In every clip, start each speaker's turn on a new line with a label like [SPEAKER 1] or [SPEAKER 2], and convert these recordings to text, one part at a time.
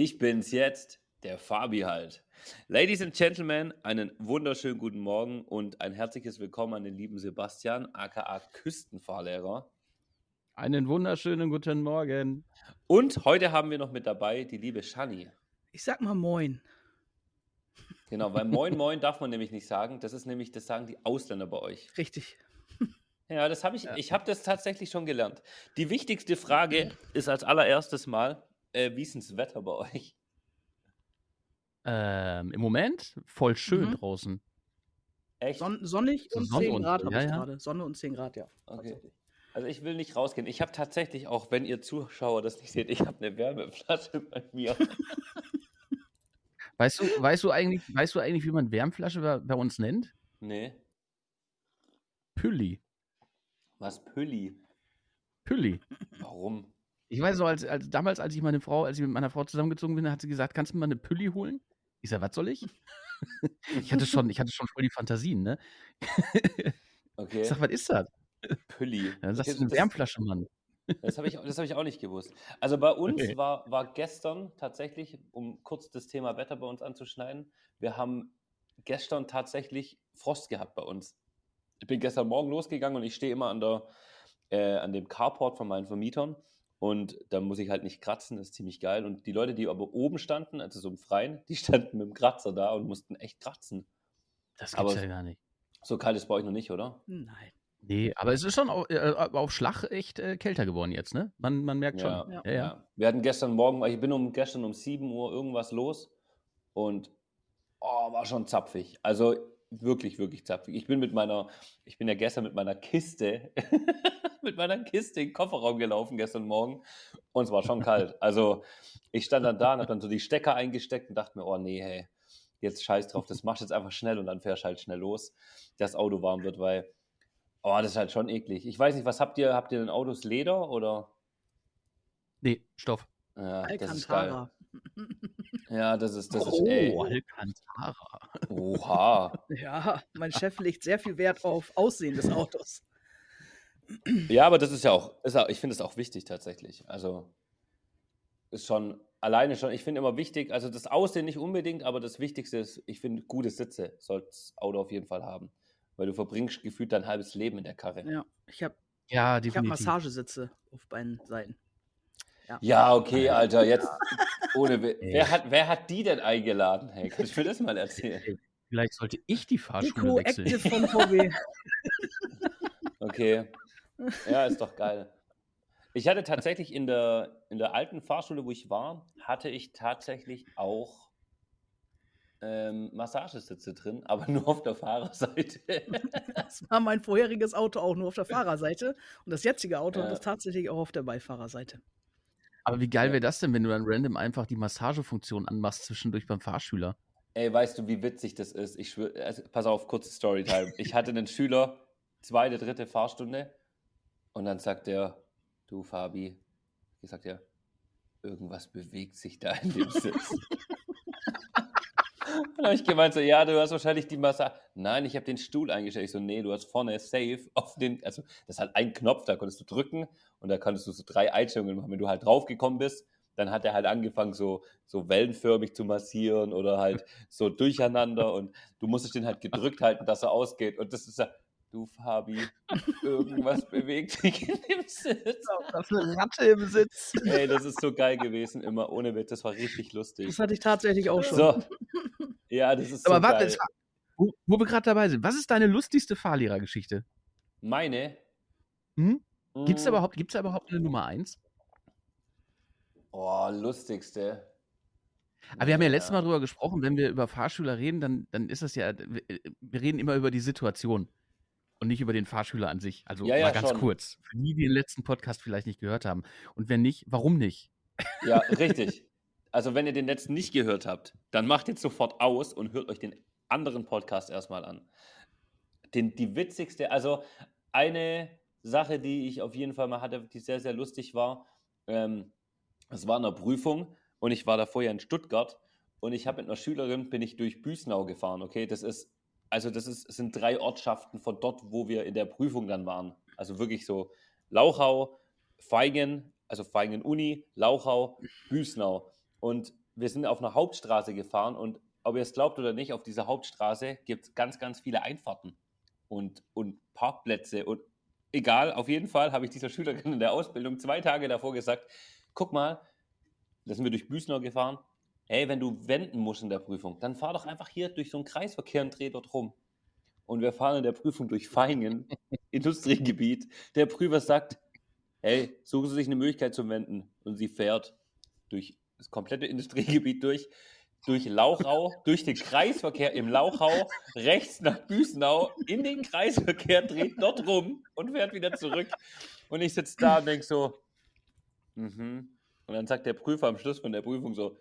[SPEAKER 1] Ich bin's jetzt, der Fabi halt. Ladies and Gentlemen, einen wunderschönen guten Morgen und ein herzliches Willkommen an den lieben Sebastian, aka Küstenfahrlehrer.
[SPEAKER 2] Einen wunderschönen guten Morgen.
[SPEAKER 1] Und heute haben wir noch mit dabei die liebe Shani.
[SPEAKER 3] Ich sag mal Moin.
[SPEAKER 1] Genau, weil Moin Moin darf man nämlich nicht sagen. Das ist nämlich, das sagen die Ausländer bei euch.
[SPEAKER 3] Richtig.
[SPEAKER 1] Ja, das habe ich, ich habe das tatsächlich schon gelernt. Die wichtigste Frage ist als allererstes mal, äh, wie ist denn das Wetter bei euch?
[SPEAKER 2] Ähm, Im Moment voll schön
[SPEAKER 3] Mhm.
[SPEAKER 2] draußen.
[SPEAKER 1] Echt?
[SPEAKER 3] Son sonnig
[SPEAKER 2] So
[SPEAKER 3] und
[SPEAKER 2] Sonne
[SPEAKER 3] 10
[SPEAKER 2] und
[SPEAKER 3] Grad habe
[SPEAKER 2] ja,
[SPEAKER 3] ich
[SPEAKER 2] ja.
[SPEAKER 3] gerade. Sonne und 10 Grad, ja.
[SPEAKER 1] Okay. Also ich will nicht rausgehen. Ich habe tatsächlich auch, wenn ihr Zuschauer das nicht seht, ich habe eine Wärmeflasche bei mir.
[SPEAKER 2] Weißt du, weißt du eigentlich, weißt du eigentlich, wie man Wärmflasche bei, bei uns nennt?
[SPEAKER 1] Nee,
[SPEAKER 2] Pülli.
[SPEAKER 1] was Pülli?
[SPEAKER 2] Pülli.
[SPEAKER 1] Warum?
[SPEAKER 2] Ich weiß noch, als, als damals, als ich meine Frau, als ich mit meiner Frau zusammengezogen bin, hat sie gesagt, kannst du mir mal eine Pülli holen? Ich sag, was soll ich? ich hatte schon, ich hatte schon voll die Fantasien, ne?
[SPEAKER 1] Okay,
[SPEAKER 2] Ich sag, was ist das?
[SPEAKER 1] Pülli.
[SPEAKER 2] Dann sagst
[SPEAKER 1] Okay,
[SPEAKER 2] du eine Wärmflasche, Mann.
[SPEAKER 1] Das habe ich, das hab ich auch nicht gewusst. Also bei uns
[SPEAKER 2] Okay.
[SPEAKER 1] war, war gestern tatsächlich, um kurz das Thema Wetter bei uns anzuschneiden, wir haben gestern tatsächlich Frost gehabt bei uns. Ich bin gestern Morgen losgegangen und ich stehe immer an, der, äh, an dem Carport von meinen Vermietern und da muss ich halt nicht kratzen, das ist ziemlich geil. Und die Leute, die aber oben standen, also so im Freien, die standen mit dem Kratzer da und mussten echt kratzen.
[SPEAKER 2] Das
[SPEAKER 1] Aber-
[SPEAKER 2] gibt's ja gar nicht.
[SPEAKER 1] So kalt ist bei euch noch nicht, oder?
[SPEAKER 3] Nein.
[SPEAKER 2] Nee, aber es ist schon auf, äh, auf Schlag echt äh, kälter geworden jetzt, ne? Man, man merkt schon.
[SPEAKER 1] Ja,
[SPEAKER 2] Ja,
[SPEAKER 3] ja.
[SPEAKER 2] ja.
[SPEAKER 1] Ja. Wir hatten gestern Morgen, ich bin um gestern um 7 Uhr irgendwas los und oh, war schon zapfig. Also wirklich, wirklich zapfig. Ich bin mit meiner, ich bin ja gestern mit meiner Kiste, mit meiner Kiste in den Kofferraum gelaufen gestern Morgen und es war schon kalt. Also ich stand dann da und habe dann so die Stecker eingesteckt und dachte mir, oh nee, hey, jetzt scheiß drauf, das machst du jetzt einfach schnell und dann fährst halt schnell los, dass das Auto warm wird, weil, oh, das ist halt schon eklig. Ich weiß nicht, was habt ihr, habt ihr denn Autos Leder oder?
[SPEAKER 2] Nee, Stoff.
[SPEAKER 1] Ja, das ist geil.
[SPEAKER 3] Alcantara.
[SPEAKER 1] Ja, das ist, das ist,
[SPEAKER 2] oh,
[SPEAKER 1] ey.
[SPEAKER 2] Alcantara.
[SPEAKER 1] Oha.
[SPEAKER 3] Ja, mein Chef legt sehr viel Wert auf Aussehen des Autos.
[SPEAKER 1] Ja, aber das ist ja auch, ist auch ich finde es auch wichtig tatsächlich. Also ist schon alleine schon, ich finde immer wichtig, also das Aussehen nicht unbedingt, aber das Wichtigste ist, ich finde, gute Sitze sollte das Auto auf jeden Fall haben. Weil du verbringst gefühlt dein halbes Leben in der Karre.
[SPEAKER 3] Ja, ich habe
[SPEAKER 2] Ja,
[SPEAKER 3] ich hab. Massagesitze auf beiden Seiten.
[SPEAKER 1] Ja, okay, Alter, jetzt ohne. We-. Wer hat, wer hat die denn eingeladen? Hey, kannst du mir das mal erzählen?
[SPEAKER 2] Vielleicht sollte ich die Fahrschule
[SPEAKER 3] Eco
[SPEAKER 2] wechseln.
[SPEAKER 3] Active von VW.
[SPEAKER 1] Okay. Ja, ist doch geil. Ich hatte tatsächlich in der, in der alten Fahrschule, wo ich war, hatte ich tatsächlich auch ähm, Massagesitze drin, aber nur auf der Fahrerseite.
[SPEAKER 3] Das war mein vorheriges Auto auch nur auf der Fahrerseite. Und das jetzige Auto
[SPEAKER 1] Ja.
[SPEAKER 3] hat es tatsächlich auch auf der Beifahrerseite.
[SPEAKER 2] Aber wie geil wäre das denn, wenn du dann random einfach die Massagefunktion anmachst zwischendurch beim Fahrschüler?
[SPEAKER 1] Ey, weißt du, wie witzig das ist? Ich schwör, also, pass auf, kurze Storytime. Ich hatte einen Schüler, zweite, dritte Fahrstunde, und dann sagt er, du Fabi, ich sag ja, irgendwas bewegt sich da in dem Sitz. Dann habe ich gemeint so, ja, du hast wahrscheinlich die Massage. Nein, ich habe den Stuhl eingestellt. Ich so, nee, du hast vorne safe auf den, also das ist halt ein Knopf, da konntest du drücken und da konntest du so drei Einstellungen machen. Wenn du halt draufgekommen bist, dann hat er halt angefangen, so, so wellenförmig zu massieren oder halt so durcheinander und du musstest den halt gedrückt halten, dass er ausgeht. Und das ist ja, du Fabi, irgendwas bewegt sich in dem Sitz.
[SPEAKER 2] Das ist eine Ratte im Sitz.
[SPEAKER 1] Ey, das ist so geil gewesen, immer ohne Witz, das war richtig lustig.
[SPEAKER 3] Das hatte ich tatsächlich auch schon.
[SPEAKER 1] So. Ja, das ist so
[SPEAKER 2] Aber warte,
[SPEAKER 1] geil.
[SPEAKER 2] jetzt, wo, wo wir gerade dabei sind, was ist deine lustigste Fahrlehrergeschichte?
[SPEAKER 1] Meine.
[SPEAKER 2] Hm? Gibt es
[SPEAKER 1] Mm,
[SPEAKER 2] überhaupt, gibt's da überhaupt eine Nummer eins?
[SPEAKER 1] Oh, lustigste.
[SPEAKER 2] Aber wir haben ja letztes Mal drüber gesprochen, wenn wir über Fahrschüler reden, dann, dann ist das ja, wir reden immer über die Situation und nicht über den Fahrschüler an sich. Also
[SPEAKER 1] Ja, ja,
[SPEAKER 2] mal ganz
[SPEAKER 1] schon.
[SPEAKER 2] kurz, für die, die den letzten Podcast vielleicht nicht gehört haben. Und wenn nicht, warum nicht?
[SPEAKER 1] Ja, richtig. Also, wenn ihr den letzten nicht gehört habt, dann macht jetzt sofort aus und hört euch den anderen Podcast erstmal an. Den, die witzigste, also eine Sache, die ich auf jeden Fall mal hatte, die sehr, sehr lustig war, ähm, es war in einer Prüfung und ich war da vorher in Stuttgart und ich habe mit einer Schülerin, bin ich durch Büsnau gefahren, okay? Das ist, also das ist, sind drei Ortschaften von dort, wo wir in der Prüfung dann waren. Also wirklich so Lauchau, Feigen, also Feigen Uni, Lauchau, Büsnau. Und wir sind auf einer Hauptstraße gefahren und ob ihr es glaubt oder nicht, auf dieser Hauptstraße gibt es ganz, ganz viele Einfahrten und, und Parkplätze und egal, auf jeden Fall habe ich dieser Schülerin in der Ausbildung zwei Tage davor gesagt, guck mal, da sind wir durch Büsner gefahren, hey, wenn du wenden musst in der Prüfung, dann fahr doch einfach hier durch so einen Kreisverkehr und dreh dort rum. Und wir fahren in der Prüfung durch Feingen, Industriegebiet. Der Prüfer sagt, hey, suchen Sie sich eine Möglichkeit zum Wenden. Und sie fährt durch das komplette Industriegebiet durch, durch Lauchau, durch den Kreisverkehr im Lauchau, rechts nach Büsnau, in den Kreisverkehr, dreht dort rum und fährt wieder zurück. Und ich sitze da und denke so, mhm. Und dann sagt der Prüfer am Schluss von der Prüfung so,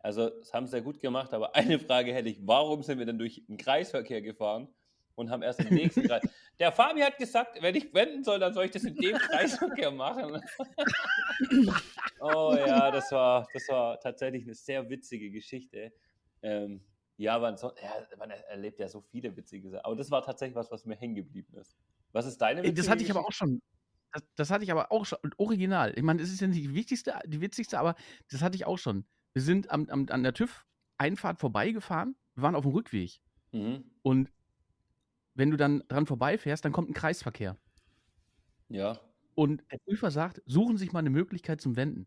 [SPEAKER 1] also das haben sie sehr gut gemacht, aber eine Frage hätte ich, warum sind wir denn durch den Kreisverkehr gefahren und haben erst den nächsten Kreis? Der Fabi hat gesagt, wenn ich wenden soll, dann soll ich das in dem Kreisverkehr machen. oh ja, das war, das war tatsächlich eine sehr witzige Geschichte. Ähm, ja, man, so, ja, man erlebt ja so viele witzige Sachen. Aber das war tatsächlich was, was mir hängen geblieben ist. Was ist deine
[SPEAKER 2] witzige Das hatte ich aber auch schon. Das, das, hatte ich aber auch schon. Original. Ich meine, das ist ja nicht die wichtigste, die witzigste, aber das hatte ich auch schon. Wir sind am, am, an der TÜV-Einfahrt vorbeigefahren. Wir waren auf dem Rückweg. Mhm. Und wenn du dann dran vorbeifährst, dann kommt ein Kreisverkehr.
[SPEAKER 1] Ja.
[SPEAKER 2] Und der Prüfer sagt, suchen Sie sich mal eine Möglichkeit zum Wenden.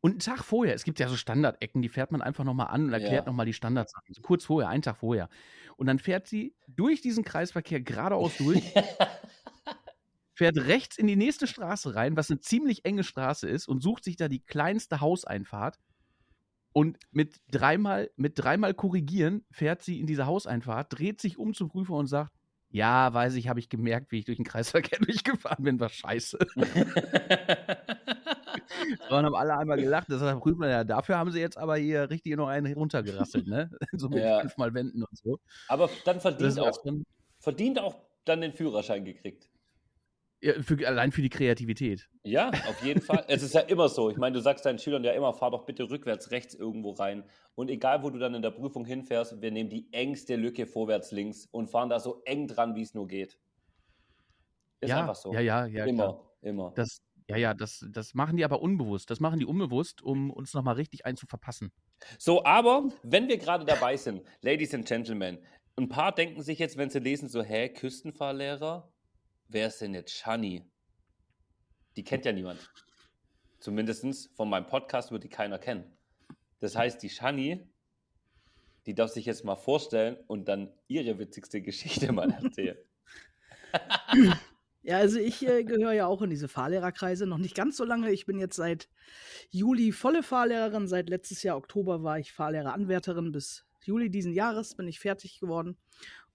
[SPEAKER 2] Und einen Tag vorher, es gibt ja so Standardecken, die fährt man einfach nochmal an und erklärt ja. nochmal die Standardsachen. So kurz vorher, einen Tag vorher. Und dann fährt sie durch diesen Kreisverkehr geradeaus durch, fährt rechts in die nächste Straße rein, was eine ziemlich enge Straße ist, und sucht sich da die kleinste Hauseinfahrt. Und mit dreimal, mit dreimal korrigieren fährt sie in diese Hauseinfahrt, dreht sich um zum Prüfer und sagt, ja, weiß ich, habe ich gemerkt, wie ich durch den Kreisverkehr durchgefahren bin, war scheiße. Und haben alle einmal gelacht. Das heißt, Prüfer, ja, dafür haben sie jetzt aber hier richtig noch einen runtergerasselt, ne? so mit ja. fünfmal Wenden und so.
[SPEAKER 1] Aber dann verdient auch, dann, verdient auch dann den Führerschein gekriegt.
[SPEAKER 2] Für, allein für die Kreativität.
[SPEAKER 1] Ja, auf jeden Fall. Es ist ja immer so. Ich meine, du sagst deinen Schülern ja immer, fahr doch bitte rückwärts rechts irgendwo rein. Und egal, wo du dann in der Prüfung hinfährst, wir nehmen die engste Lücke vorwärts links und fahren da so eng dran, wie es nur geht.
[SPEAKER 2] Ist ja, einfach so. Ja, ja, ja.
[SPEAKER 1] Immer, klar. immer.
[SPEAKER 2] Das, ja, ja, das, das machen die aber unbewusst. Das machen die unbewusst, um uns nochmal richtig einzuverpassen.
[SPEAKER 1] So, aber wenn wir gerade dabei sind, Ladies and Gentlemen, ein paar denken sich jetzt, wenn sie lesen, so, hä, Küstenfahrlehrer? Wer ist denn jetzt Shani? Die kennt ja niemand. Zumindest von meinem Podcast wird die keiner kennen. Das heißt, die Shani, die darf sich jetzt mal vorstellen und dann ihre witzigste Geschichte mal erzählen.
[SPEAKER 3] Ja, also ich äh, gehöre ja auch in diese Fahrlehrerkreise, noch nicht ganz so lange. Ich bin jetzt seit Juli volle Fahrlehrerin. Seit letztes Jahr Oktober war ich Fahrlehreranwärterin. Bis Juli diesen Jahres bin ich fertig geworden.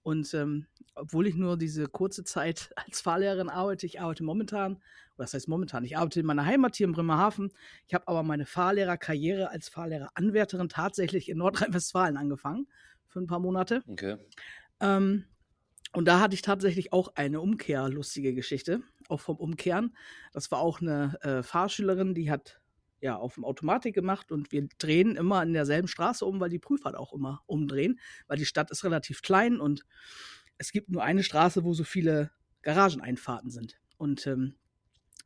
[SPEAKER 3] Und ähm, obwohl ich nur diese kurze Zeit als Fahrlehrerin arbeite, ich arbeite momentan, was heißt momentan, ich arbeite in meiner Heimat hier in Bremerhaven. Ich habe aber meine Fahrlehrerkarriere als Fahrlehreranwärterin tatsächlich in Nordrhein-Westfalen angefangen, für ein paar Monate.
[SPEAKER 1] Okay.
[SPEAKER 3] Ähm, und da hatte ich tatsächlich auch eine umkehrlustige Geschichte, auch vom Umkehren. Das war auch eine äh, Fahrschülerin, die hat ja, auf dem Automatik gemacht und wir drehen immer in derselben Straße um, weil die Prüfer auch immer umdrehen, weil die Stadt ist relativ klein und es gibt nur eine Straße, wo so viele Garageneinfahrten sind. Und ähm,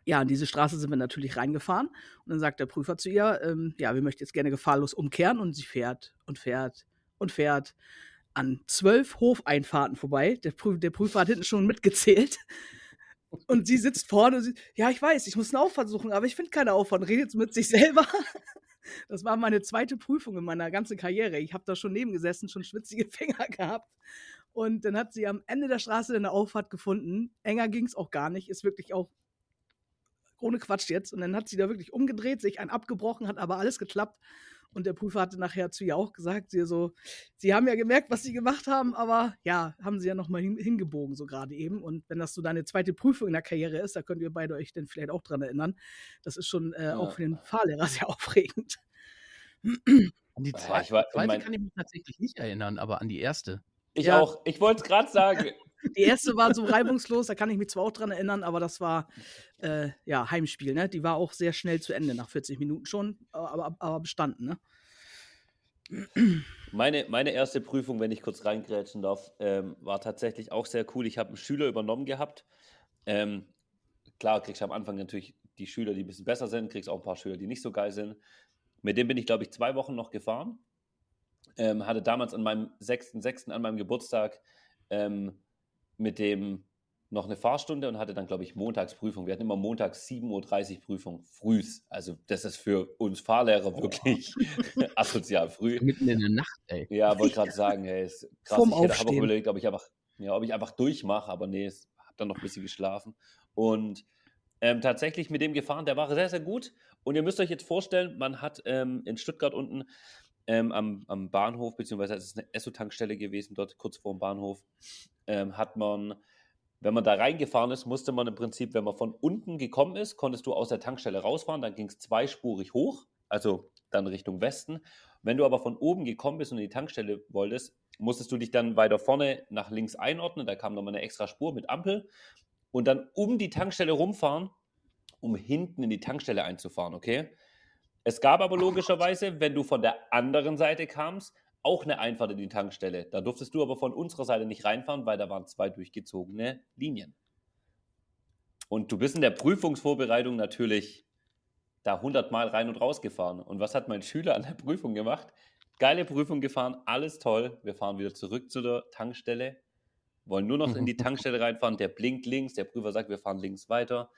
[SPEAKER 3] ja, in diese Straße sind wir natürlich reingefahren und dann sagt der Prüfer zu ihr, ähm, ja, wir möchten jetzt gerne gefahrlos umkehren und sie fährt und fährt und fährt an zwölf Hofeinfahrten vorbei. Der, Prüf der Prüfer hat hinten schon mitgezählt. Und sie sitzt vorne und sie, ja, ich weiß, ich muss eine Auffahrt suchen, aber ich finde keine Auffahrt. Redet mit sich selber. Das war meine zweite Prüfung in meiner ganzen Karriere. Ich habe da schon nebengesessen, schon schwitzige Finger gehabt. Und dann hat sie am Ende der Straße eine Auffahrt gefunden. Enger ging es auch gar nicht. Ist wirklich auch ohne Quatsch jetzt. Und dann hat sie da wirklich umgedreht, sich einen abgebrochen, hat aber alles geklappt. Und der Prüfer hatte nachher zu ihr auch gesagt, sie so, sie haben ja gemerkt, was sie gemacht haben, aber ja, haben sie ja nochmal hin, hingebogen, so gerade eben. Und wenn das so deine zweite Prüfung in der Karriere ist, da könnt ihr beide euch dann vielleicht auch dran erinnern. Das ist schon äh, ja. auch für den Fahrlehrer sehr aufregend.
[SPEAKER 2] An die zweite, ja, war, zweite mein... kann ich mich tatsächlich nicht erinnern, aber an die erste.
[SPEAKER 1] Ich ja. auch. Ich wollte es gerade sagen.
[SPEAKER 3] Die erste war so reibungslos, da kann ich mich zwar auch dran erinnern, aber das war äh, ja Heimspiel, ne? Die war auch sehr schnell zu Ende, nach 40 Minuten schon, aber, aber bestanden, ne?
[SPEAKER 1] Meine, meine erste Prüfung, wenn ich kurz reingrätschen darf, ähm, war tatsächlich auch sehr cool. Ich habe einen Schüler übernommen gehabt. Ähm, klar, kriegst du am Anfang natürlich die Schüler, die ein bisschen besser sind, kriegst auch ein paar Schüler, die nicht so geil sind. Mit dem bin ich, glaube ich, zwei Wochen noch gefahren. Ähm, hatte damals an meinem 6.6., an meinem Geburtstag, ähm, mit dem noch eine Fahrstunde und hatte dann, glaube ich, Montagsprüfung. Wir hatten immer montags 7.30 Uhr Prüfung, frühs. Also das ist für uns Fahrlehrer oh. wirklich asozial früh.
[SPEAKER 2] Mitten in der Nacht, ey.
[SPEAKER 1] Ja, wollte gerade sagen, ey, ist krass. Vorm ich habe auch überlegt, ob ich einfach, ja, ob ich einfach durchmache, aber nee, habe dann noch ein bisschen geschlafen. Und ähm, tatsächlich mit dem gefahren, der war sehr, sehr gut. Und ihr müsst euch jetzt vorstellen, man hat ähm, in Stuttgart unten ähm, am, am, Bahnhof, beziehungsweise es ist eine Esso-Tankstelle gewesen, dort kurz vor dem Bahnhof, ähm, hat man wenn man da reingefahren ist, musste man im Prinzip, wenn man von unten gekommen ist, konntest du aus der Tankstelle rausfahren, dann ging es zweispurig hoch, also dann Richtung Westen. Wenn du aber von oben gekommen bist und in die Tankstelle wolltest, musstest du dich dann weiter vorne nach links einordnen. Da kam nochmal eine extra Spur mit Ampel und dann um die Tankstelle rumfahren, um hinten in die Tankstelle einzufahren, okay? Es gab aber logischerweise, wenn du von der anderen Seite kamst, auch eine Einfahrt in die Tankstelle. Da durftest du aber von unserer Seite nicht reinfahren, weil da waren zwei durchgezogene Linien. Und du bist in der Prüfungsvorbereitung natürlich da hundertmal rein und raus gefahren. Und was hat mein Schüler an der Prüfung gemacht? Geile Prüfung gefahren, alles toll. Wir fahren wieder zurück zu der Tankstelle, wollen nur noch in die Tankstelle reinfahren. Der blinkt links, der Prüfer sagt, wir fahren links weiter.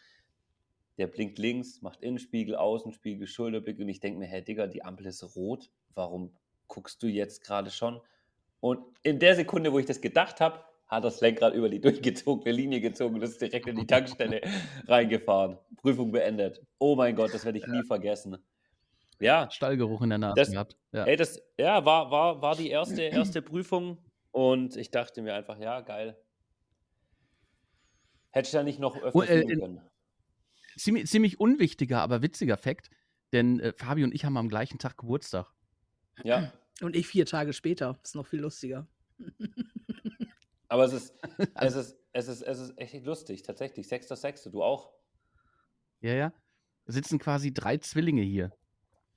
[SPEAKER 1] Der blinkt links, macht Innenspiegel, Außenspiegel, Schulterblick und ich denke mir, hey Digga, die Ampel ist rot. Warum guckst du jetzt gerade schon? Und in der Sekunde, wo ich das gedacht habe, hat das Lenkrad über die durchgezogene Linie gezogen und ist direkt in die Tankstelle reingefahren. Prüfung beendet. Oh mein Gott, das werde ich nie vergessen. Ja.
[SPEAKER 2] Stallgeruch in der Nase
[SPEAKER 1] das,
[SPEAKER 2] gehabt.
[SPEAKER 1] Ja, ey, das, ja war, war, war die erste, erste Prüfung und ich dachte mir einfach, ja, geil. Hätte ich da nicht noch öfter oh, äh, können.
[SPEAKER 2] Ziemlich, ziemlich unwichtiger, aber witziger Fakt, denn äh, Fabi und ich haben am gleichen Tag Geburtstag.
[SPEAKER 1] Ja.
[SPEAKER 3] Und ich vier Tage später. Ist noch viel lustiger.
[SPEAKER 1] Aber es ist, es ist, es ist, es ist echt lustig, tatsächlich. Sechster, Sechste, du auch?
[SPEAKER 2] Ja, ja. Da sitzen quasi drei Zwillinge hier.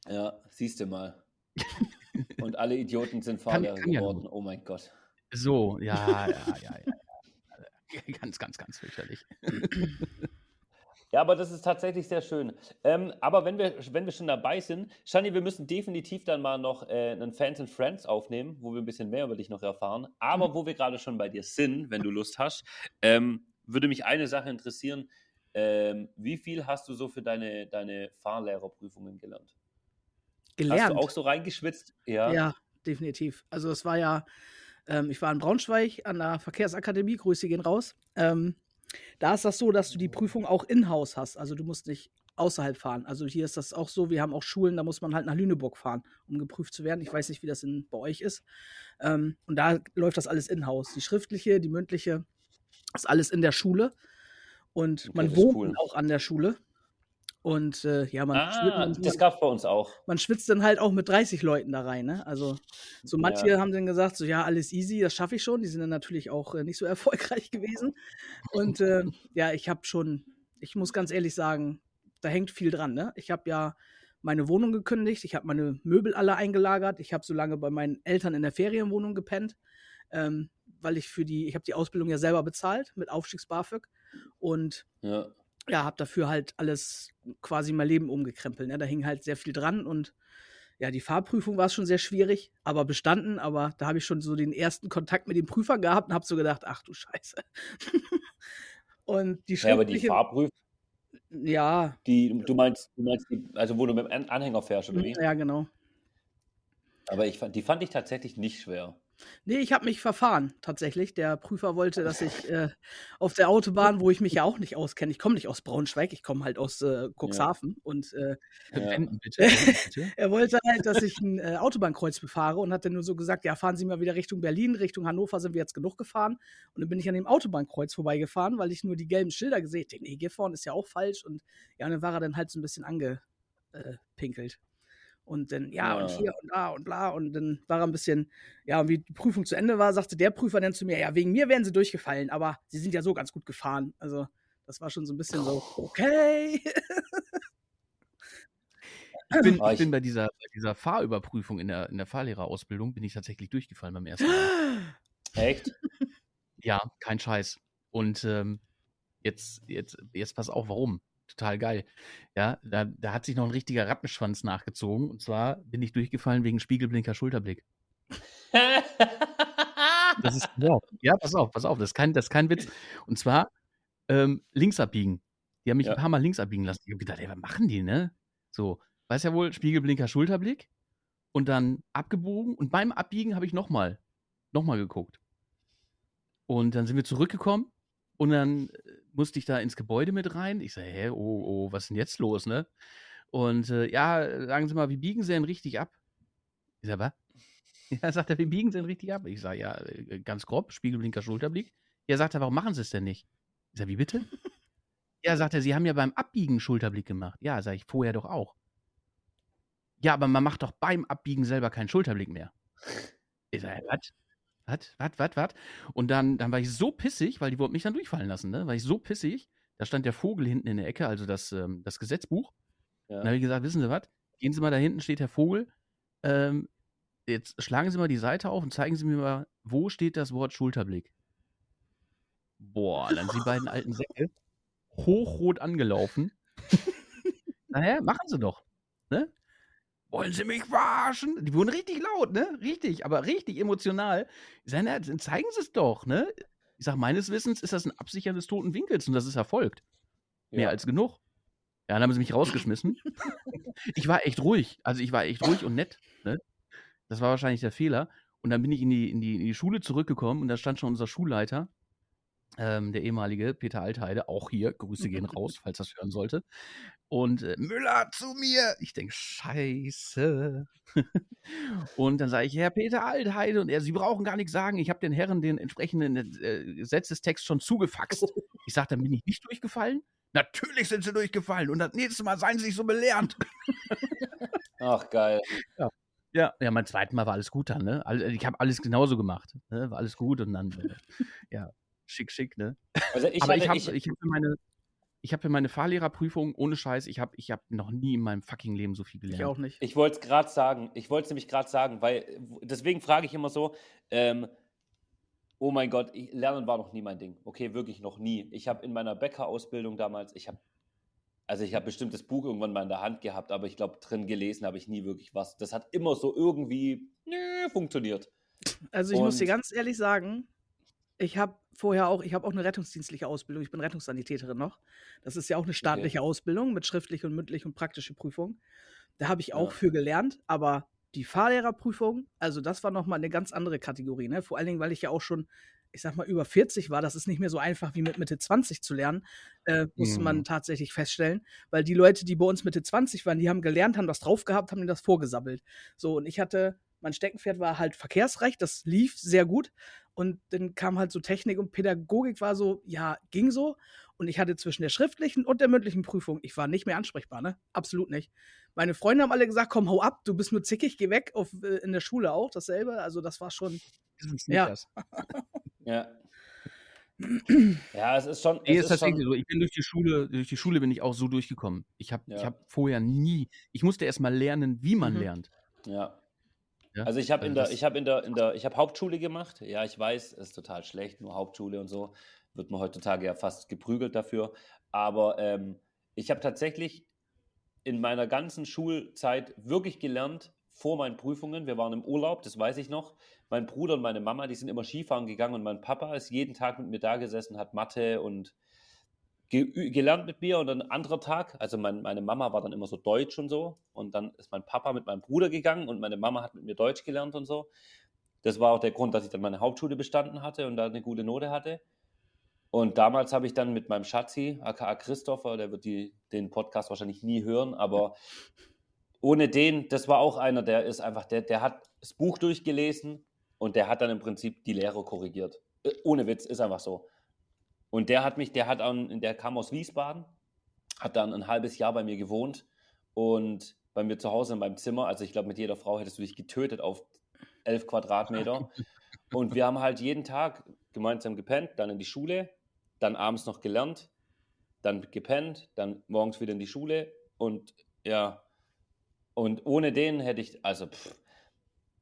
[SPEAKER 1] Ja, siehst du mal. Und alle Idioten sind Fahrlehrer geworden. Ja oh mein Gott.
[SPEAKER 2] So, ja, ja, ja, ja. Ganz, ganz, ganz fürchterlich.
[SPEAKER 1] Ja, aber das ist tatsächlich sehr schön. Ähm, aber wenn wir, wenn wir schon dabei sind, Shani, wir müssen definitiv dann mal noch äh, einen Fans and Friends aufnehmen, wo wir ein bisschen mehr über dich noch erfahren. Aber mhm. wo wir gerade schon bei dir sind, wenn du Lust hast, ähm, würde mich eine Sache interessieren. Ähm, wie viel hast du so für deine, deine Fahrlehrerprüfungen gelernt?
[SPEAKER 3] Gelernt.
[SPEAKER 1] Hast du auch so reingeschwitzt?
[SPEAKER 3] Ja, ja definitiv. Also es war ja, ähm, ich war in Braunschweig an der Verkehrsakademie, Grüße gehen raus. Ähm, da ist das so, dass du die Prüfung auch in-house hast. Also du musst nicht außerhalb fahren. Also hier ist das auch so, wir haben auch Schulen, da muss man halt nach Lüneburg fahren, um geprüft zu werden. Ich weiß nicht, wie das in, bei euch ist. Ähm, und da läuft das alles in-house. Die schriftliche, die mündliche, ist alles in der Schule. Und man wohnt cool. auch an der Schule. Und äh, ja, man,
[SPEAKER 1] ah, man das gab bei uns auch.
[SPEAKER 3] Man schwitzt dann halt auch mit 30 Leuten da rein. Ne? Also so manche ja. haben dann gesagt, so ja, alles easy, das schaffe ich schon. Die sind dann natürlich auch äh, nicht so erfolgreich gewesen. Und äh, ja, ich habe schon, ich muss ganz ehrlich sagen, da hängt viel dran. Ne? Ich habe ja meine Wohnung gekündigt, ich habe meine Möbel alle eingelagert, ich habe so lange bei meinen Eltern in der Ferienwohnung gepennt, ähm, weil ich für die, ich habe die Ausbildung ja selber bezahlt mit Aufstiegs-BAföG und ja ja, habe dafür halt alles quasi mein Leben umgekrempelt. Ne? Da hing halt sehr viel dran und ja, die Fahrprüfung war schon sehr schwierig, aber bestanden. Aber da habe ich schon so den ersten Kontakt mit dem Prüfer gehabt und habe so gedacht, ach du Scheiße. und die
[SPEAKER 1] ja, aber die Fahrprüfung.
[SPEAKER 3] Ja.
[SPEAKER 1] Die, du meinst, du meinst die, also wo du mit dem Anhänger fährst, oder wie?
[SPEAKER 3] Ja, genau.
[SPEAKER 1] Aber ich, die fand ich tatsächlich nicht schwer.
[SPEAKER 3] Nee, ich habe mich verfahren, tatsächlich. Der Prüfer wollte, dass ich äh, auf der Autobahn, wo ich mich ja auch nicht auskenne, ich komme nicht aus Braunschweig, ich komme halt aus äh, Cuxhaven ja. und äh, ja. bitte, bitte. er wollte halt, dass ich ein äh, Autobahnkreuz befahre und hat dann nur so gesagt, ja, fahren Sie mal wieder Richtung Berlin, Richtung Hannover sind wir jetzt genug gefahren. Und dann bin ich an dem Autobahnkreuz vorbeigefahren, weil ich nur die gelben Schilder gesehen habe. Nee, hier vorne ist ja auch falsch und ja, und dann war er dann halt so ein bisschen angepinkelt. Und dann, ja, ja, und hier und da und bla. Und dann war er ein bisschen, ja, und wie die Prüfung zu Ende war, sagte der Prüfer dann zu mir, ja, wegen mir wären sie durchgefallen, aber sie sind ja so ganz gut gefahren. Also, das war schon so ein bisschen so, okay.
[SPEAKER 2] Ich bin, ich bin bei dieser, bei dieser Fahrüberprüfung in der, in der Fahrlehrerausbildung, bin ich tatsächlich durchgefallen beim ersten Mal.
[SPEAKER 1] Echt?
[SPEAKER 2] Ja, kein Scheiß. Und ähm, jetzt, jetzt, jetzt pass auf, warum. Total geil. Ja, da, da hat sich noch ein richtiger Rattenschwanz nachgezogen. Und zwar bin ich durchgefallen wegen Spiegelblinker Schulterblick. das ist, ja, ja, pass auf, pass auf, das ist kein, das ist kein Witz. Und zwar ähm, links abbiegen. Die haben mich ja. ein paar Mal links abbiegen lassen. Ich habe gedacht, ey, was machen die, ne? So, weiß ja wohl, Spiegelblinker Schulterblick und dann abgebogen und beim Abbiegen habe ich nochmal, nochmal geguckt. Und dann sind wir zurückgekommen und dann äh, musste ich da ins Gebäude mit rein. Ich sage, hä, oh, oh, was ist denn jetzt los, ne? Und äh, ja, sagen Sie mal, wie biegen Sie denn richtig ab? Ich sage, was? Ja, sagt er, wie biegen Sie denn richtig ab? Ich sage, ja, äh, ganz grob, Spiegelblinker, Schulterblick. Ja, sagt er, warum machen Sie es denn nicht? Ich sage, wie bitte? ja, sagt er, Sie haben ja beim Abbiegen Schulterblick gemacht. Ja, sage ich, vorher doch auch. Ja, aber man macht doch beim Abbiegen selber keinen Schulterblick mehr. Ich sage, was? Was, was, was, was? Und dann, dann war ich so pissig, weil die wollten mich dann durchfallen lassen, ne? War ich so pissig, da stand der Vogel hinten in der Ecke, also das, ähm, das Gesetzbuch. Ja. Und dann habe ich gesagt, wissen Sie was? Gehen Sie mal da hinten, steht der Vogel. Ähm, jetzt schlagen Sie mal die Seite auf und zeigen Sie mir mal, wo steht das Wort Schulterblick? Boah, dann sind die beiden alten Säcke hochrot angelaufen. naja, machen Sie doch. Ne? Wollen Sie mich verarschen? Die wurden richtig laut, ne? Richtig, aber richtig emotional. Na, zeigen Sie es doch, ne? Ich sage, meines Wissens ist das ein Absichern des toten Winkels und das ist erfolgt. Mehr ja. als genug. Ja, dann haben sie mich rausgeschmissen. ich war echt ruhig. Also ich war echt ruhig und nett. Ne? Das war wahrscheinlich der Fehler. Und dann bin ich in die, in die, in die Schule zurückgekommen und da stand schon unser Schulleiter ähm, der ehemalige Peter Altheide, auch hier, Grüße gehen raus, falls das hören sollte. Und äh, Müller zu mir. Ich denke, scheiße. und dann sage ich, Herr Peter Altheide, und er, Sie brauchen gar nichts sagen, ich habe den Herren den entsprechenden äh, Gesetzestext schon zugefaxt. Ich sage, dann bin ich nicht durchgefallen. Natürlich sind sie durchgefallen und das nächste Mal seien sie nicht so belehrend.
[SPEAKER 1] Ach, geil.
[SPEAKER 2] Ja. Ja, ja, mein zweites Mal war alles gut dann, ne? Ich habe alles genauso gemacht. Ne? War alles gut und dann, äh, ja, schick, schick, ne? Also ich Aber hatte, ich habe ich, ich hab für meine, ich habe für meine Fahrlehrerprüfung ohne Scheiß, ich habe ich hab noch nie in meinem fucking Leben so viel gelernt.
[SPEAKER 3] Ich auch nicht.
[SPEAKER 1] Ich wollte es gerade sagen. Ich wollte es nämlich gerade sagen, weil deswegen frage ich immer so, ähm, oh mein Gott, ich, Lernen war noch nie mein Ding. Okay, wirklich noch nie. Ich habe in meiner Bäckerausbildung damals, ich habe also ich habe bestimmt das Buch irgendwann mal in der Hand gehabt, aber ich glaube, drin gelesen habe ich nie wirklich was. Das hat immer so irgendwie nö, funktioniert.
[SPEAKER 3] Also ich Und muss dir ganz ehrlich sagen, ich habe vorher auch, ich habe auch eine rettungsdienstliche Ausbildung. Ich bin Rettungssanitäterin noch. Das ist ja auch eine staatliche okay. Ausbildung mit schriftlich und mündlich und praktische Prüfung. Da habe ich auch ja. für gelernt, aber die Fahrlehrerprüfung, also das war nochmal eine ganz andere Kategorie. Ne? Vor allen Dingen, weil ich ja auch schon, ich sag mal, über 40 war. Das ist nicht mehr so einfach wie mit Mitte 20 zu lernen, äh, musste mhm. man tatsächlich feststellen. Weil die Leute, die bei uns Mitte 20 waren, die haben gelernt, haben das drauf gehabt, haben das vorgesabbelt. So, und ich hatte mein Steckenpferd war halt verkehrsrecht, das lief sehr gut. Und dann kam halt so Technik und Pädagogik war so, ja, ging so. Und ich hatte zwischen der schriftlichen und der mündlichen Prüfung, ich war nicht mehr ansprechbar, ne? Absolut nicht. Meine Freunde haben alle gesagt, komm, hau ab, du bist nur zickig, geh weg. Auf, äh, in der Schule auch dasselbe. Also das war schon.
[SPEAKER 1] Ja. ja. Ja, es ist schon.
[SPEAKER 2] Es nee, ist, ist tatsächlich so. Ich bin durch die Schule, durch die Schule bin ich auch so durchgekommen. Ich habe ja. hab vorher nie, ich musste erst mal lernen, wie man mhm. lernt.
[SPEAKER 1] Ja. Ja? Also ich habe in der, ich habe in der, in der, ich habe Hauptschule gemacht. Ja, ich weiß, es ist total schlecht, nur Hauptschule und so. Wird man heutzutage ja fast geprügelt dafür. Aber ähm, ich habe tatsächlich in meiner ganzen Schulzeit wirklich gelernt vor meinen Prüfungen. Wir waren im Urlaub, das weiß ich noch. Mein Bruder und meine Mama, die sind immer Skifahren gegangen und mein Papa ist jeden Tag mit mir da gesessen, hat Mathe und ge gelernt mit mir und ein anderer Tag, also mein, meine Mama war dann immer so deutsch und so und dann ist mein Papa mit meinem Bruder gegangen und meine Mama hat mit mir Deutsch gelernt und so. Das war auch der Grund, dass ich dann meine Hauptschule bestanden hatte und da eine gute Note hatte. Und damals habe ich dann mit meinem Schatzi, aka Christopher, der wird die, den Podcast wahrscheinlich nie hören, aber ohne den, das war auch einer, der ist einfach, der, der hat das Buch durchgelesen und der hat dann im Prinzip die Lehre korrigiert. Äh, ohne Witz, ist einfach so. Und der hat mich, der hat an, der kam aus Wiesbaden, hat dann ein halbes Jahr bei mir gewohnt und bei mir zu Hause in meinem Zimmer. Also ich glaube, mit jeder Frau hättest du dich getötet auf elf Quadratmeter. Und wir haben halt jeden Tag gemeinsam gepennt, dann in die Schule, dann abends noch gelernt, dann gepennt, dann morgens wieder in die Schule und ja, und ohne den hätte ich, also pff,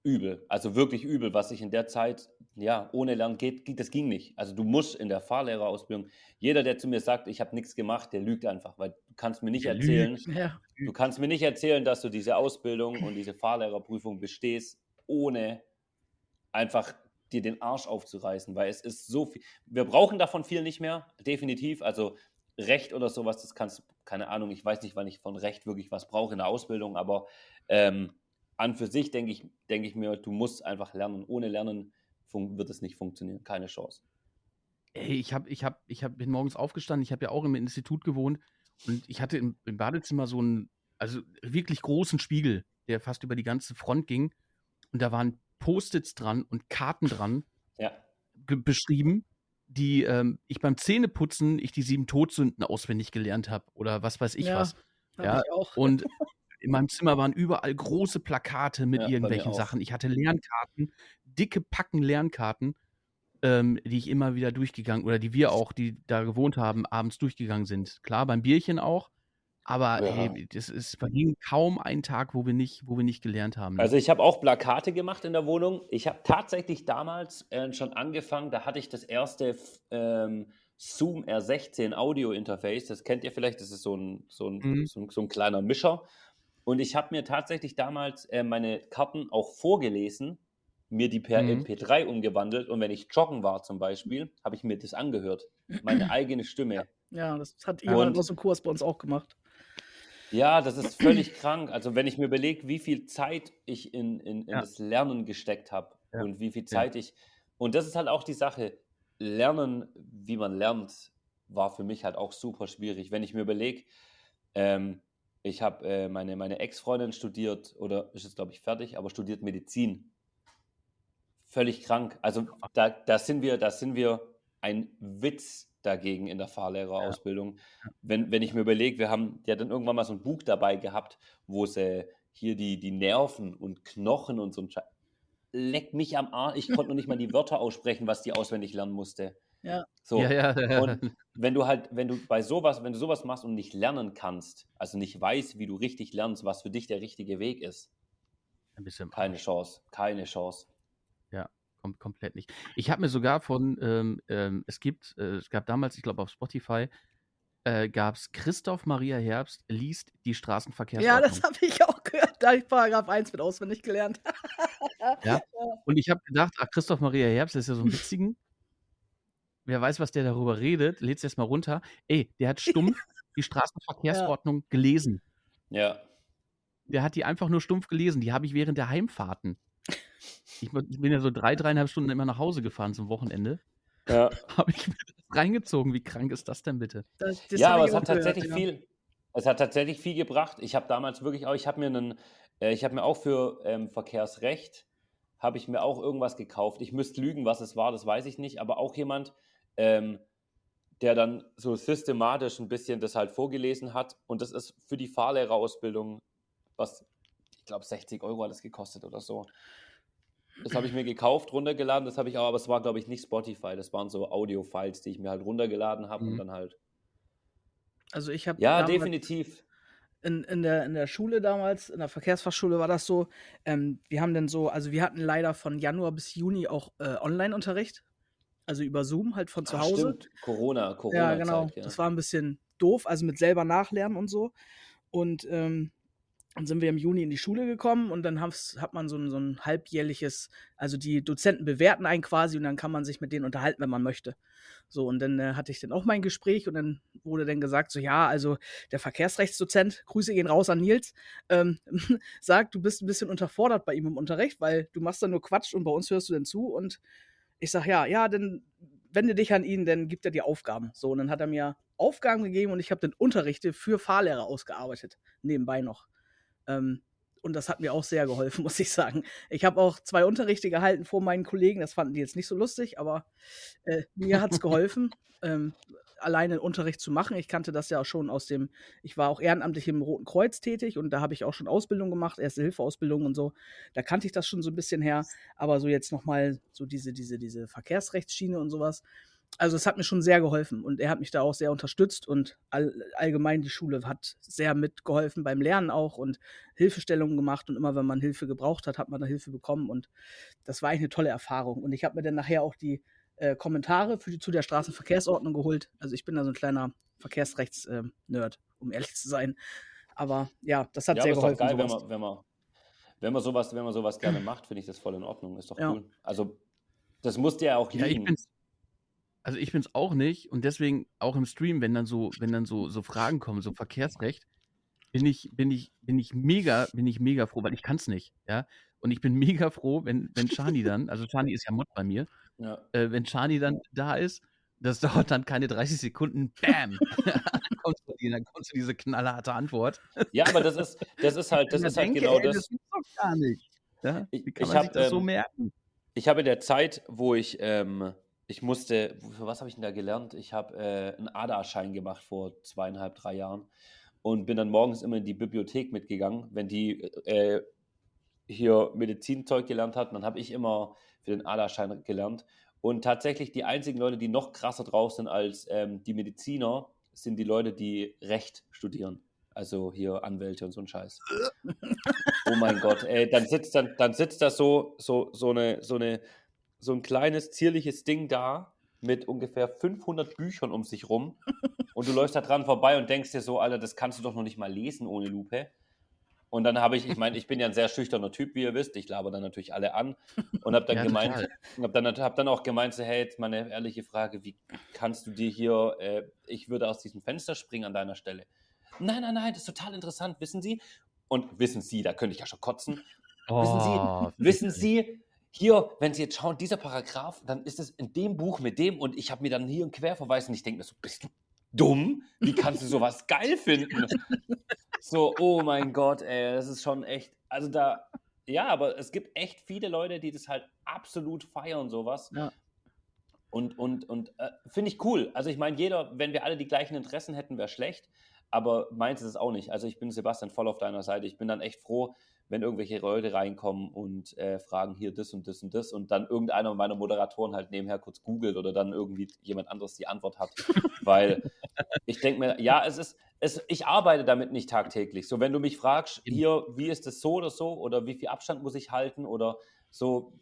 [SPEAKER 1] übel. Also wirklich übel, was ich in der Zeit, ja, ohne Lernen geht, das ging nicht. Also du musst in der Fahrlehrerausbildung, jeder, der zu mir sagt, ich habe nichts gemacht, der lügt einfach, weil du kannst mir nicht der erzählen, ja. du kannst mir nicht erzählen, dass du diese Ausbildung und diese Fahrlehrerprüfung bestehst, ohne einfach dir den Arsch aufzureißen, weil es ist so viel. Wir brauchen davon viel nicht mehr, definitiv. Also Recht oder sowas, das kannst, keine Ahnung, ich weiß nicht, wann ich von Recht wirklich was brauche in der Ausbildung, aber ähm, an für sich denke ich, denke ich mir, du musst einfach lernen. Ohne Lernen wird es nicht funktionieren. Keine Chance.
[SPEAKER 2] Ey, ich, hab, ich, hab, ich hab, bin morgens aufgestanden, ich habe ja auch im Institut gewohnt und ich hatte im, im, Badezimmer so einen, also wirklich großen Spiegel, der fast über die ganze Front ging und da waren Post-its dran und Karten dran
[SPEAKER 1] ja.
[SPEAKER 2] beschrieben, die ähm, ich beim Zähneputzen, ich die sieben Todsünden auswendig gelernt habe oder was weiß ich ja, was. Ja, ich auch. und in meinem Zimmer waren überall große Plakate mit ja, irgendwelchen Sachen. Ich hatte Lernkarten, dicke Packen Lernkarten, ähm, die ich immer wieder durchgegangen oder die wir auch, die da gewohnt haben, abends durchgegangen sind. Klar, beim Bierchen auch. Aber ja. hey, das ist verging kaum ein Tag, wo wir nicht, wo wir nicht gelernt haben.
[SPEAKER 1] Ne? Also ich habe auch Plakate gemacht in der Wohnung. Ich habe tatsächlich damals äh, schon angefangen, da hatte ich das erste ähm, Zoom R16 Audio Interface. Das kennt ihr vielleicht, das ist so ein, so ein, mhm. so ein, so ein kleiner Mischer. Und ich habe mir tatsächlich damals äh, meine Karten auch vorgelesen, mir die per mhm. MP3 umgewandelt und wenn ich joggen war zum Beispiel, habe ich mir das angehört. Meine eigene Stimme.
[SPEAKER 3] Ja, das hat jemand aus dem Kurs bei uns auch gemacht.
[SPEAKER 1] Ja, das ist völlig krank. Also wenn ich mir überlege, wie viel Zeit ich in, in, in ja. das Lernen gesteckt habe ja. und wie viel Zeit ja. ich. Und das ist halt auch die Sache. Lernen, wie man lernt, war für mich halt auch super schwierig. Wenn ich mir überlege, ähm, ich habe äh, meine, meine Ex-Freundin studiert, oder ist jetzt, glaube ich, fertig, aber studiert Medizin. Völlig krank. Also da, da, sind wir, da sind wir ein Witz dagegen in der Fahrlehrerausbildung. Ja. Wenn, wenn ich mir überlege, wir haben ja dann irgendwann mal so ein Buch dabei gehabt, wo sie hier die, die Nerven und Knochen und so ein Scheiß. Leck mich am Arsch. Ich konnte noch nicht mal die Wörter aussprechen, was die auswendig lernen musste.
[SPEAKER 3] Ja.
[SPEAKER 1] So.
[SPEAKER 2] Ja, ja, ja.
[SPEAKER 1] Und wenn du halt, wenn du bei sowas, wenn du sowas machst und nicht lernen kannst, also nicht weißt, wie du richtig lernst, was für dich der richtige Weg ist,
[SPEAKER 2] ein bisschen
[SPEAKER 1] keine Chance, keine Chance.
[SPEAKER 2] Ja, kom komplett nicht. Ich habe mir sogar von, ähm, ähm, es gibt, äh, es gab damals, ich glaube auf Spotify, äh, gab es Christoph Maria Herbst liest die Straßenverkehrsordnung.
[SPEAKER 3] Ja, das habe ich auch gehört. Da habe ich Paragraph 1 mit auswendig gelernt.
[SPEAKER 2] ja, und ich habe gedacht, ach, Christoph Maria Herbst ist ja so ein witzigen wer weiß, was der darüber redet, lädt es erstmal runter. Ey, der hat stumpf die Straßenverkehrsordnung ja. gelesen.
[SPEAKER 1] Ja.
[SPEAKER 2] Der hat die einfach nur stumpf gelesen. Die habe ich während der Heimfahrten. Ich, bin ja so drei, dreieinhalb Stunden immer nach Hause gefahren zum Wochenende.
[SPEAKER 1] Ja.
[SPEAKER 2] Habe ich mir das reingezogen. Wie krank ist das denn bitte?
[SPEAKER 1] Das, das ja, aber es hat tatsächlich gehört, viel. Ja. Es hat tatsächlich viel gebracht. Ich habe damals wirklich auch, ich habe mir einen, äh, ich habe mir auch für ähm, Verkehrsrecht, habe ich mir auch irgendwas gekauft. Ich müsste lügen, was es war, das weiß ich nicht, aber auch jemand, ähm, der dann so systematisch ein bisschen das halt vorgelesen hat. Und das ist für die Fahrlehrerausbildung, was ich glaube 60 Euro alles gekostet oder so. Das habe ich mir gekauft, runtergeladen, das habe ich auch, aber es war, glaube ich, nicht Spotify. Das waren so Audio-Files, die ich mir halt runtergeladen habe mhm. und dann halt.
[SPEAKER 3] Also ich habe.
[SPEAKER 1] Ja, definitiv.
[SPEAKER 3] In, in, der, in der Schule damals, in der Verkehrsfachschule war das so, ähm, wir haben dann so, also wir hatten leider von Januar bis Juni auch äh, Online-Unterricht also über Zoom halt von zu Ach, Hause. Stimmt.
[SPEAKER 1] Corona, Corona.
[SPEAKER 3] Ja, genau. ja. Das war ein bisschen doof, also mit selber nachlernen und so. Und ähm, dann sind wir im Juni in die Schule gekommen und dann hat man so ein, so ein halbjährliches, also die Dozenten bewerten einen quasi und dann kann man sich mit denen unterhalten, wenn man möchte. So, und dann äh, hatte ich dann auch mein Gespräch und dann wurde dann gesagt, so ja, also der Verkehrsrechtsdozent, Grüße gehen raus an Nils, ähm, sagt, du bist ein bisschen unterfordert bei ihm im Unterricht, weil du machst dann nur Quatsch und bei uns hörst du dann zu und ich sag, ja, ja, dann wende dich an ihn, dann gibt er dir Aufgaben. So, und dann hat er mir Aufgaben gegeben und ich habe den Unterrichte für Fahrlehrer ausgearbeitet, nebenbei noch. Ähm, und das hat mir auch sehr geholfen, muss ich sagen. Ich habe auch zwei Unterrichte gehalten vor meinen Kollegen. Das fanden die jetzt nicht so lustig, aber äh, mir hat es geholfen. ähm, alleine Unterricht zu machen. Ich kannte das ja auch schon aus dem, ich war auch ehrenamtlich im Roten Kreuz tätig und da habe ich auch schon Ausbildung gemacht, erste Hilfeausbildung und so. Da kannte ich das schon so ein bisschen her, aber so jetzt nochmal so diese, diese, diese Verkehrsrechtsschiene und sowas. also es hat mir schon sehr geholfen und er hat mich da auch sehr unterstützt und all, allgemein die Schule hat sehr mitgeholfen beim Lernen auch und Hilfestellungen gemacht und immer wenn man Hilfe gebraucht hat, hat man da Hilfe bekommen und das war eigentlich eine tolle Erfahrung und ich habe mir dann nachher auch die äh, Kommentare für die, zu der Straßenverkehrsordnung geholt. Also ich bin da so ein kleiner Verkehrsrechts-Nerd, äh, um ehrlich zu sein. Aber ja, das hat ja, sehr geholfen.
[SPEAKER 1] Ist geil, wenn man, wenn man, wenn man sowas, wenn man sowas gerne macht, finde ich das voll in Ordnung. Ist doch ja. cool. Also das musste ja auch liegen.
[SPEAKER 2] Ja, ich also ich bin es auch nicht und deswegen auch im Stream, wenn dann so, wenn dann so, so Fragen kommen, so Verkehrsrecht, bin ich, bin ich, bin ich mega, bin ich mega froh, weil ich kann es nicht, ja. Und ich bin mega froh, wenn, wenn Shani dann, also Shani ist ja Mod bei mir, ja. äh, wenn Shani dann da ist, das dauert dann keine 30 Sekunden, bam, dann, kommst du, dann kommst du diese knallharte Antwort.
[SPEAKER 1] Ja, aber das ist, das ist halt, das ist halt denke, genau ey, das. Das gibt's doch gar nicht.
[SPEAKER 2] Ja? Wie kann ich, man ich hab, das ähm, so merken?
[SPEAKER 1] Ich habe in der Zeit, wo ich ähm, ich musste, für was habe ich denn da gelernt? Ich habe äh, einen ADA-Schein gemacht vor zweieinhalb, drei Jahren und bin dann morgens immer in die Bibliothek mitgegangen. Wenn die äh, hier Medizinzeug gelernt hatten, dann habe ich immer für den ADA-Schein gelernt. Und tatsächlich die einzigen Leute, die noch krasser drauf sind als ähm, die Mediziner, sind die Leute, die Recht studieren. Also hier Anwälte und so ein Scheiß. oh mein Gott, ey, dann sitzt dann, dann sitzt da so, so, so eine, so eine so ein kleines, zierliches Ding da mit ungefähr 500 Büchern um sich rum und du läufst da dran vorbei und denkst dir so, Alter, das kannst du doch noch nicht mal lesen ohne Lupe. Und dann habe ich, ich meine, ich bin ja ein sehr schüchterner Typ, wie ihr wisst. Ich laber dann natürlich alle an und habe dann ja, gemeint, habe dann, hab dann auch gemeint, so, hey, jetzt mal eine ehrliche Frage, wie kannst du dir hier, äh, ich würde aus diesem Fenster springen an deiner Stelle. Nein, nein, nein, das ist total interessant, wissen Sie? Und wissen Sie, da könnte ich ja schon kotzen. Oh, wissen Sie, wissen Sie, hier, wenn Sie jetzt schauen, dieser Paragraph, dann ist es in dem Buch mit dem und ich habe mir dann hier einen Querverweis und ich denke mir so, bist du dumm? Wie kannst du sowas geil finden? So, oh mein Gott, ey, das ist schon echt, also da, ja, aber es gibt echt viele Leute, die das halt absolut feiern, sowas. Ja. Und, und, und äh, finde ich cool. Also ich meine, jeder, wenn wir alle die gleichen Interessen hätten, wäre schlecht. Aber meins ist es auch nicht. Also ich bin Sebastian voll auf deiner Seite. Ich bin dann echt froh, wenn irgendwelche Leute reinkommen und äh, fragen hier das und das und das und dann irgendeiner meiner Moderatoren halt nebenher kurz googelt oder dann irgendwie jemand anderes die Antwort hat. Weil ich denke mir, ja, es ist, es, ich arbeite damit nicht tagtäglich. So, wenn du mich fragst, hier, wie ist das so oder so oder wie viel Abstand muss ich halten oder so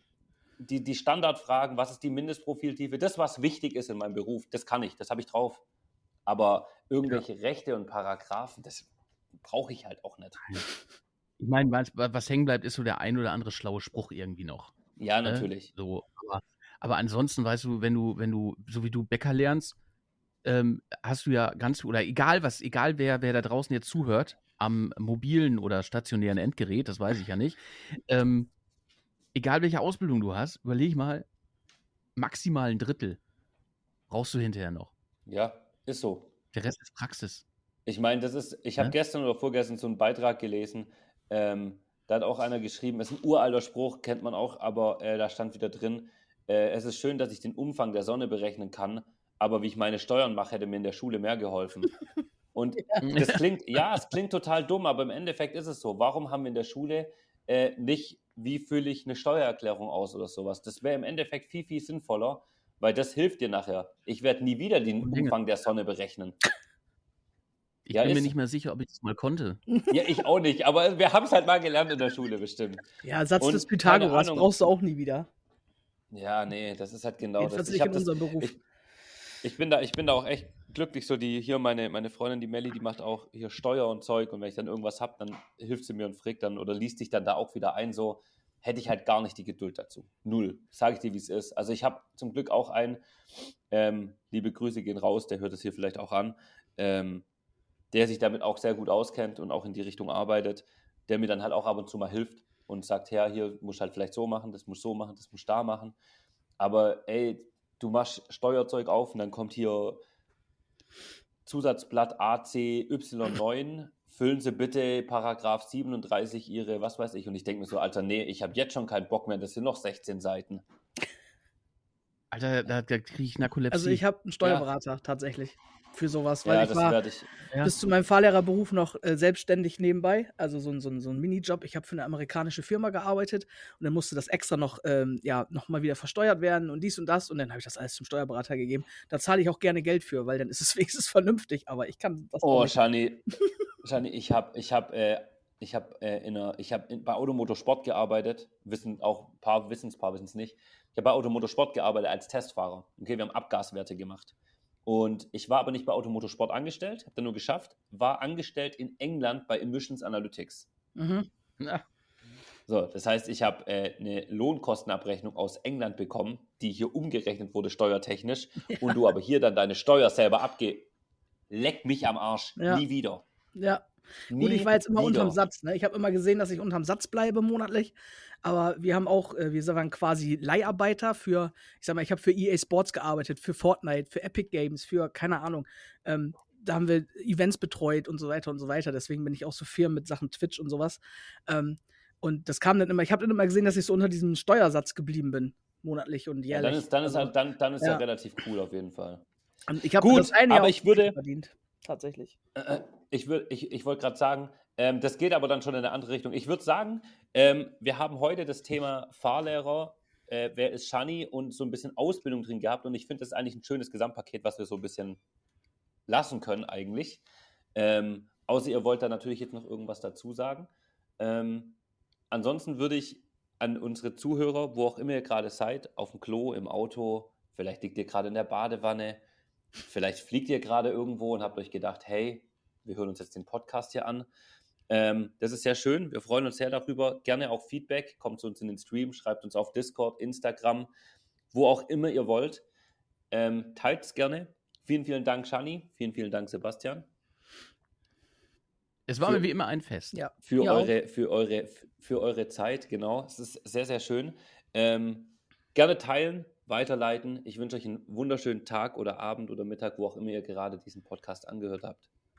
[SPEAKER 1] die, die Standardfragen, was ist die Mindestprofiltiefe, das, was wichtig ist in meinem Beruf, das kann ich, das habe ich drauf. Aber irgendwelche ja. Rechte und Paragraphen, das brauche ich halt auch nicht.
[SPEAKER 2] Ich meine, was, was hängen bleibt, ist so der ein oder andere schlaue Spruch irgendwie noch.
[SPEAKER 1] Ja, ne? natürlich.
[SPEAKER 2] Ne? So, aber, aber, ansonsten weißt du, wenn du, wenn du, so wie du Bäcker lernst, ähm, hast du ja ganz, oder egal was, egal wer, wer da draußen jetzt zuhört, am mobilen oder stationären Endgerät, das weiß ich ja nicht, ähm, egal welche Ausbildung du hast, überleg mal, maximal ein Drittel brauchst du hinterher noch.
[SPEAKER 1] Ja, ist so.
[SPEAKER 2] Der Rest ist Praxis.
[SPEAKER 1] Ich meine, das ist, ich habe ja? gestern oder vorgestern so einen Beitrag gelesen, ähm, da hat auch einer geschrieben, es ist ein uralter Spruch, kennt man auch, aber äh, da stand wieder drin, äh, es ist schön, dass ich den Umfang der Sonne berechnen kann, aber wie ich meine Steuern mache, hätte mir in der Schule mehr geholfen. Und ja. das klingt, ja, es klingt total dumm, aber im Endeffekt ist es so. Warum haben wir in der Schule äh, nicht, wie fülle ich eine Steuererklärung aus oder sowas? Das wäre im Endeffekt viel, viel sinnvoller, weil das hilft dir nachher. Ich werde nie wieder den Umfang der Sonne berechnen.
[SPEAKER 2] Ich ja, bin mir nicht mehr sicher, ob ich das mal konnte.
[SPEAKER 1] Ja, ich auch nicht, aber wir haben es halt mal gelernt in der Schule bestimmt.
[SPEAKER 3] Ja, Satz Und des Pythagoras brauchst du auch nie wieder.
[SPEAKER 1] Ja, nee, das ist halt genau
[SPEAKER 3] Jedenfalls das. Ich, in das, Beruf.
[SPEAKER 1] Ich, ich, bin da, ich bin da auch echt glücklich, so die hier meine, meine Freundin, die Melli, die macht auch hier Steuer und Zeug und wenn ich dann irgendwas habe, dann hilft sie mir und fragt dann oder liest dich dann da auch wieder ein, so hätte ich halt gar nicht die Geduld dazu. Null. Sage ich dir, wie es ist. Also ich habe zum Glück auch einen, ähm, liebe Grüße gehen raus, der hört es hier vielleicht auch an, ähm, der sich damit auch sehr gut auskennt und auch in die Richtung arbeitet, der mir dann halt auch ab und zu mal hilft und sagt, ja, hier musst du halt vielleicht so machen, das musst du so machen, das musst du da machen. Aber ey, du machst Steuerzeug auf und dann kommt hier Zusatzblatt ACY9, füllen Sie bitte Paragraph 37 Ihre, was weiß ich. Und ich denke mir so, Alter, nee, ich habe jetzt schon keinen Bock mehr, das sind noch 16 Seiten.
[SPEAKER 2] Alter, da, da kriege ich Narkolepsie.
[SPEAKER 3] Also ich habe einen Steuerberater ja. tatsächlich für sowas, weil
[SPEAKER 1] ja,
[SPEAKER 3] ich war ich, ja. bis zu meinem Fahrlehrerberuf noch äh, selbstständig nebenbei, also so, so, so ein Minijob. Ich habe für eine amerikanische Firma gearbeitet und dann musste das extra noch, ähm, ja, nochmal wieder versteuert werden und dies und das und dann habe ich das alles zum Steuerberater gegeben. Da zahle ich auch gerne Geld für, weil dann ist es wenigstens vernünftig, aber ich kann
[SPEAKER 1] das Oh, Shani, Shani, ich habe ich hab, äh, ich habe äh, in einer, ich habe bei Automotorsport gearbeitet, wissen auch ein paar wissen es, ein paar wissen es nicht. Ich habe bei Automotorsport gearbeitet als Testfahrer. Okay, wir haben Abgaswerte gemacht. Und ich war aber nicht bei Automotorsport angestellt, habe dann nur geschafft, war angestellt in England bei Emissions Analytics. Mhm. Ja. So, das heißt, ich habe äh, eine Lohnkostenabrechnung aus England bekommen, die hier umgerechnet wurde steuertechnisch ja. und du aber hier dann deine Steuer selber abge... Leck mich am Arsch, ja. nie wieder.
[SPEAKER 3] Ja, Nie Gut, ich war jetzt immer wieder. unterm Satz. Ne? Ich habe immer gesehen, dass ich unterm Satz bleibe monatlich. Aber wir haben auch, äh, wir waren quasi Leiharbeiter für, ich sag mal, ich habe für EA Sports gearbeitet, für Fortnite, für Epic Games, für keine Ahnung. Ähm, da haben wir Events betreut und so weiter und so weiter. Deswegen bin ich auch so firm mit Sachen Twitch und sowas. Ähm, und das kam dann immer, ich habe dann immer gesehen, dass ich so unter diesem Steuersatz geblieben bin, monatlich und jährlich.
[SPEAKER 1] Ja, dann ist, dann ist, also, halt, dann, dann ist ja. ja relativ cool auf jeden Fall.
[SPEAKER 3] Ich habe das eine
[SPEAKER 1] aber ich würde,
[SPEAKER 3] verdient, tatsächlich.
[SPEAKER 1] Äh, ich, ich, ich wollte gerade sagen, ähm, das geht aber dann schon in eine andere Richtung. Ich würde sagen, ähm, wir haben heute das Thema Fahrlehrer, äh, wer ist Shani und so ein bisschen Ausbildung drin gehabt. Und ich finde, das ist eigentlich ein schönes Gesamtpaket, was wir so ein bisschen lassen können eigentlich. Ähm, außer ihr wollt da natürlich jetzt noch irgendwas dazu sagen. Ähm, ansonsten würde ich an unsere Zuhörer, wo auch immer ihr gerade seid, auf dem Klo, im Auto, vielleicht liegt ihr gerade in der Badewanne, vielleicht fliegt ihr gerade irgendwo und habt euch gedacht, hey, wir hören uns jetzt den Podcast hier an. Ähm, das ist sehr schön. Wir freuen uns sehr darüber. Gerne auch Feedback. Kommt zu uns in den Stream, schreibt uns auf Discord, Instagram, wo auch immer ihr wollt. Ähm, Teilt es gerne. Vielen, vielen Dank, Shani. Vielen, vielen Dank, Sebastian.
[SPEAKER 2] Es war für, mir wie immer ein Fest.
[SPEAKER 1] Ja. Für, eure, für, eure, für eure Zeit, genau. Es ist sehr, sehr schön. Ähm, gerne teilen, weiterleiten. Ich wünsche euch einen wunderschönen Tag oder Abend oder Mittag, wo auch immer ihr gerade diesen Podcast angehört habt